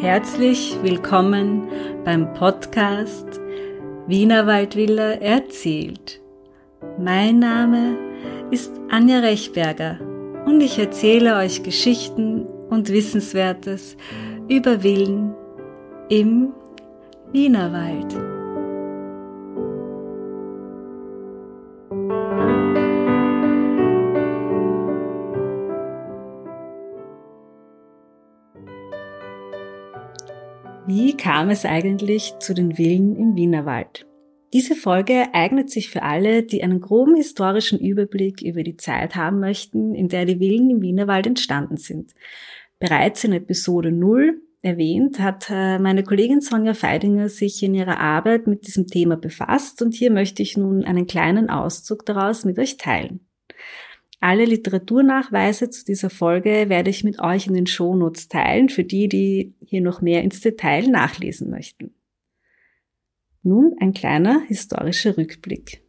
herzlich willkommen beim Podcast Wiener Waldvilla erzählt. Mein Name ist Anja Rechberger und ich erzähle euch Geschichten und Wissenswertes über Villen im Wienerwald. Wie kam es eigentlich zu den Villen im Wienerwald? Diese Folge eignet sich für alle, die einen groben historischen Überblick über die Zeit haben möchten, in der die Villen im Wienerwald entstanden sind. Bereits in Episode 0 erwähnt, hat äh, meine Kollegin Sonja Feidinger sich in ihrer Arbeit mit diesem Thema befasst und hier möchte ich nun einen kleinen Auszug daraus mit euch teilen. Alle Literaturnachweise zu dieser Folge werde ich mit euch in den Shownotes teilen, für die, die hier noch mehr ins Detail nachlesen möchten. Nun ein kleiner historischer Rückblick.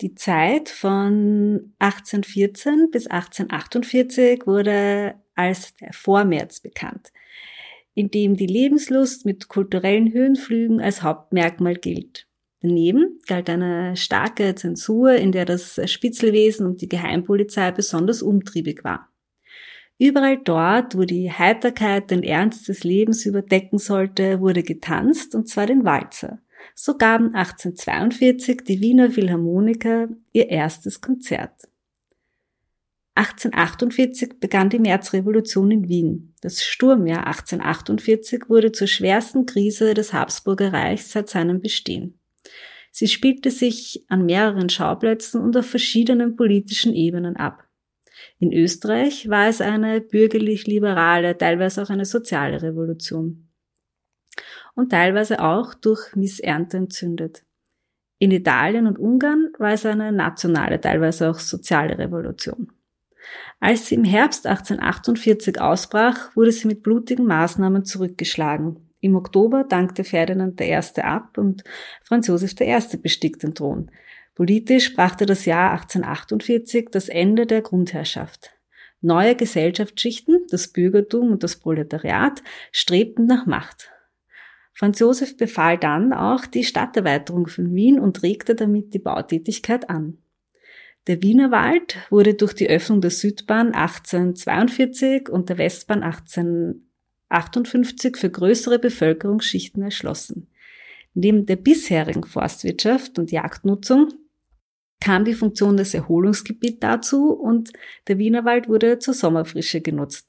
Die Zeit von 1814 bis 1848 wurde als der Vormärz bekannt, in dem die Lebenslust mit kulturellen Höhenflügen als Hauptmerkmal gilt. Daneben galt eine starke Zensur, in der das Spitzelwesen und die Geheimpolizei besonders umtriebig war. Überall dort, wo die Heiterkeit den Ernst des Lebens überdecken sollte, wurde getanzt, und zwar den Walzer. So gaben 1842 die Wiener Philharmoniker ihr erstes Konzert. 1848 begann die Märzrevolution in Wien. Das Sturmjahr 1848 wurde zur schwersten Krise des Habsburger Reichs seit seinem Bestehen. Sie spielte sich an mehreren Schauplätzen und auf verschiedenen politischen Ebenen ab. In Österreich war es eine bürgerlich-liberale, teilweise auch eine soziale Revolution. Und teilweise auch durch Missernte entzündet. In Italien und Ungarn war es eine nationale, teilweise auch soziale Revolution. Als sie im Herbst 1848 ausbrach, wurde sie mit blutigen Maßnahmen zurückgeschlagen. Im Oktober dankte Ferdinand I. ab und Franz Josef I. bestieg den Thron. Politisch brachte das Jahr 1848 das Ende der Grundherrschaft. Neue Gesellschaftsschichten, das Bürgertum und das Proletariat, strebten nach Macht. Franz Josef befahl dann auch die Stadterweiterung von Wien und regte damit die Bautätigkeit an. Der Wienerwald wurde durch die Öffnung der Südbahn 1842 und der Westbahn 18 58 für größere Bevölkerungsschichten erschlossen. Neben der bisherigen Forstwirtschaft und Jagdnutzung kam die Funktion des Erholungsgebiets dazu und der Wienerwald wurde zur Sommerfrische genutzt.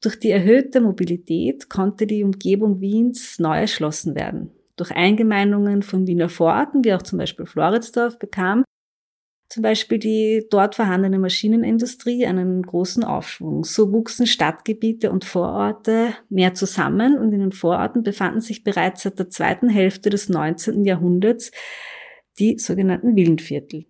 Durch die erhöhte Mobilität konnte die Umgebung Wiens neu erschlossen werden. Durch Eingemeindungen von Wiener Vororten, wie auch zum Beispiel Floridsdorf, bekam zum Beispiel die dort vorhandene Maschinenindustrie einen großen Aufschwung. So wuchsen Stadtgebiete und Vororte mehr zusammen und in den Vororten befanden sich bereits seit der zweiten Hälfte des 19. Jahrhunderts die sogenannten Villenviertel.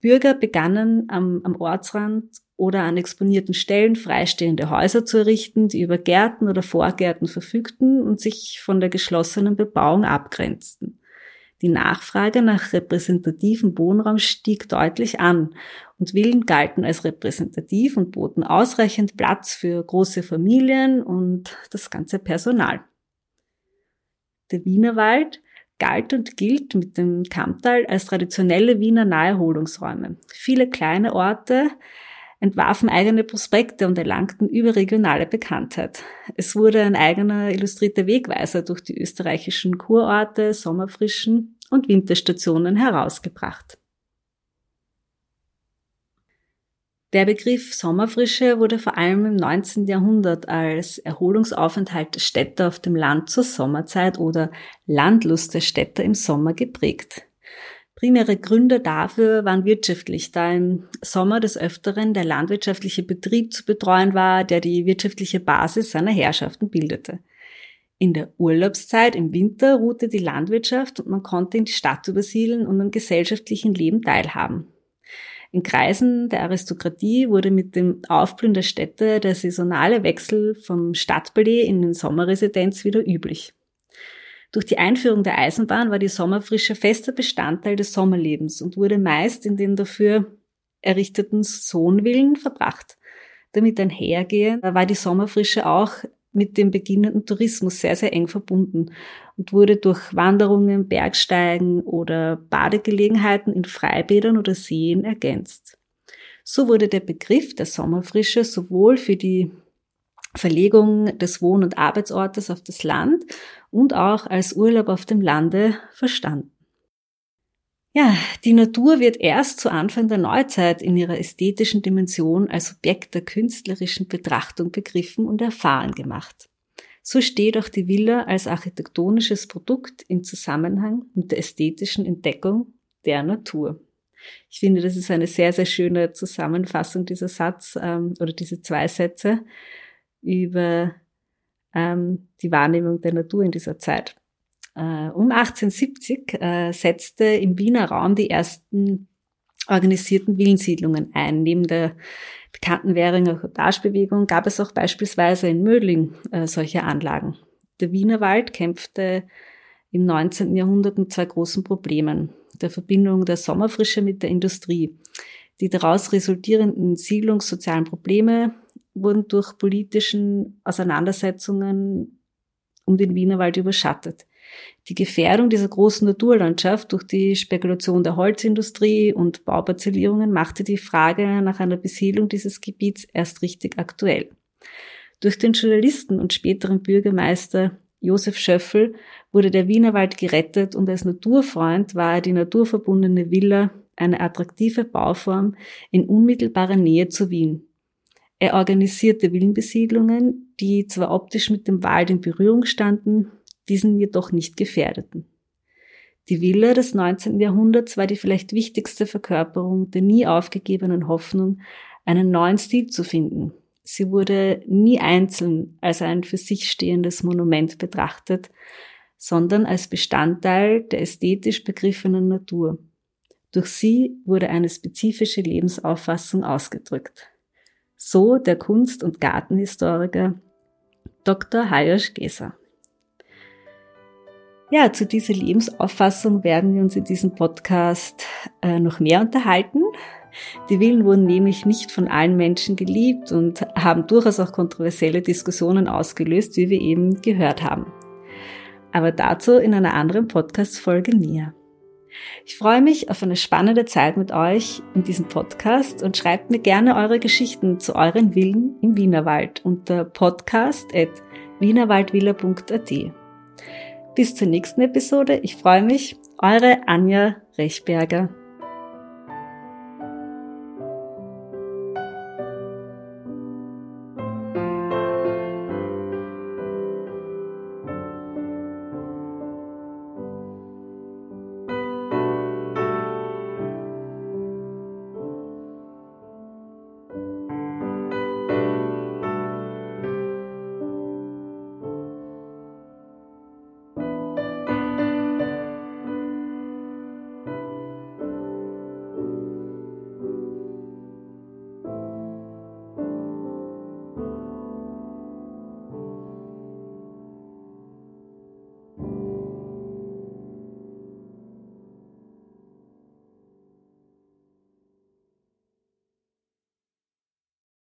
Bürger begannen am, am Ortsrand oder an exponierten Stellen freistehende Häuser zu errichten, die über Gärten oder Vorgärten verfügten und sich von der geschlossenen Bebauung abgrenzten. Die Nachfrage nach repräsentativem Wohnraum stieg deutlich an und Villen galten als repräsentativ und boten ausreichend Platz für große Familien und das ganze Personal. Der Wienerwald galt und gilt mit dem Kammtal als traditionelle Wiener Naherholungsräume. Viele kleine Orte entwarfen eigene Prospekte und erlangten überregionale Bekanntheit. Es wurde ein eigener illustrierter Wegweiser durch die österreichischen Kurorte, Sommerfrischen und Winterstationen herausgebracht. Der Begriff Sommerfrische wurde vor allem im 19. Jahrhundert als Erholungsaufenthalt der Städter auf dem Land zur Sommerzeit oder Landlust der Städter im Sommer geprägt. Primäre Gründe dafür waren wirtschaftlich, da im Sommer des Öfteren der landwirtschaftliche Betrieb zu betreuen war, der die wirtschaftliche Basis seiner Herrschaften bildete. In der Urlaubszeit im Winter ruhte die Landwirtschaft und man konnte in die Stadt übersiedeln und am gesellschaftlichen Leben teilhaben. In Kreisen der Aristokratie wurde mit dem Aufblühen der Städte der saisonale Wechsel vom Stadtballet in den Sommerresidenz wieder üblich. Durch die Einführung der Eisenbahn war die Sommerfrische fester Bestandteil des Sommerlebens und wurde meist in den dafür errichteten Sohnvillen verbracht. Damit einhergehend war die Sommerfrische auch mit dem beginnenden Tourismus sehr, sehr eng verbunden und wurde durch Wanderungen, Bergsteigen oder Badegelegenheiten in Freibädern oder Seen ergänzt. So wurde der Begriff der Sommerfrische sowohl für die Verlegung des Wohn- und Arbeitsortes auf das Land und auch als Urlaub auf dem Lande verstanden. Ja, die Natur wird erst zu Anfang der Neuzeit in ihrer ästhetischen Dimension als Objekt der künstlerischen Betrachtung begriffen und erfahren gemacht. So steht auch die Villa als architektonisches Produkt im Zusammenhang mit der ästhetischen Entdeckung der Natur. Ich finde, das ist eine sehr, sehr schöne Zusammenfassung dieser Satz ähm, oder diese zwei Sätze über ähm, die Wahrnehmung der Natur in dieser Zeit. Äh, um 1870 äh, setzte im Wiener Raum die ersten organisierten Villensiedlungen ein. Neben der bekannten Währinger Cottage-Bewegung gab es auch beispielsweise in Mödling äh, solche Anlagen. Der Wienerwald kämpfte im 19. Jahrhundert mit zwei großen Problemen. Der Verbindung der Sommerfrische mit der Industrie. Die daraus resultierenden siedlungssozialen Probleme wurden durch politischen Auseinandersetzungen um den Wienerwald überschattet. Die Gefährdung dieser großen Naturlandschaft durch die Spekulation der Holzindustrie und Bauparzellierungen machte die Frage nach einer Besiedlung dieses Gebiets erst richtig aktuell. Durch den Journalisten und späteren Bürgermeister Josef Schöffel wurde der Wienerwald gerettet und als Naturfreund war die naturverbundene Villa eine attraktive Bauform in unmittelbarer Nähe zu Wien. Er organisierte Villenbesiedlungen, die zwar optisch mit dem Wald in Berührung standen, diesen jedoch nicht gefährdeten. Die Villa des 19. Jahrhunderts war die vielleicht wichtigste Verkörperung der nie aufgegebenen Hoffnung, einen neuen Stil zu finden. Sie wurde nie einzeln als ein für sich stehendes Monument betrachtet, sondern als Bestandteil der ästhetisch begriffenen Natur. Durch sie wurde eine spezifische Lebensauffassung ausgedrückt. So der Kunst- und Gartenhistoriker Dr. Hayosh Geser. Ja, zu dieser Lebensauffassung werden wir uns in diesem Podcast äh, noch mehr unterhalten. Die Villen wurden nämlich nicht von allen Menschen geliebt und haben durchaus auch kontroversielle Diskussionen ausgelöst, wie wir eben gehört haben. Aber dazu in einer anderen Podcast-Folge mehr. Ich freue mich auf eine spannende Zeit mit euch in diesem Podcast und schreibt mir gerne eure Geschichten zu euren Villen im Wienerwald unter podcast.wienerwaldvilla.at. Bis zur nächsten Episode. Ich freue mich. Eure Anja Rechberger.